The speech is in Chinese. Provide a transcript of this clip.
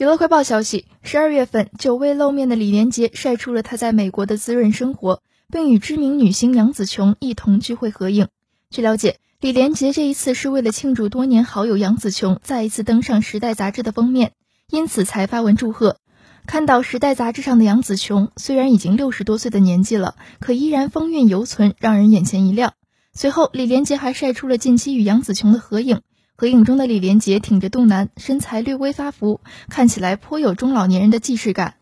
娱乐快报消息：十二月份，久未露面的李连杰晒出了他在美国的滋润生活，并与知名女星杨紫琼一同聚会合影。据了解，李连杰这一次是为了庆祝多年好友杨紫琼再一次登上《时代》杂志的封面，因此才发文祝贺。看到《时代》杂志上的杨紫琼，虽然已经六十多岁的年纪了，可依然风韵犹存，让人眼前一亮。随后，李连杰还晒出了近期与杨紫琼的合影。合影中的李连杰挺着肚腩，身材略微发福，看起来颇有中老年人的既视感。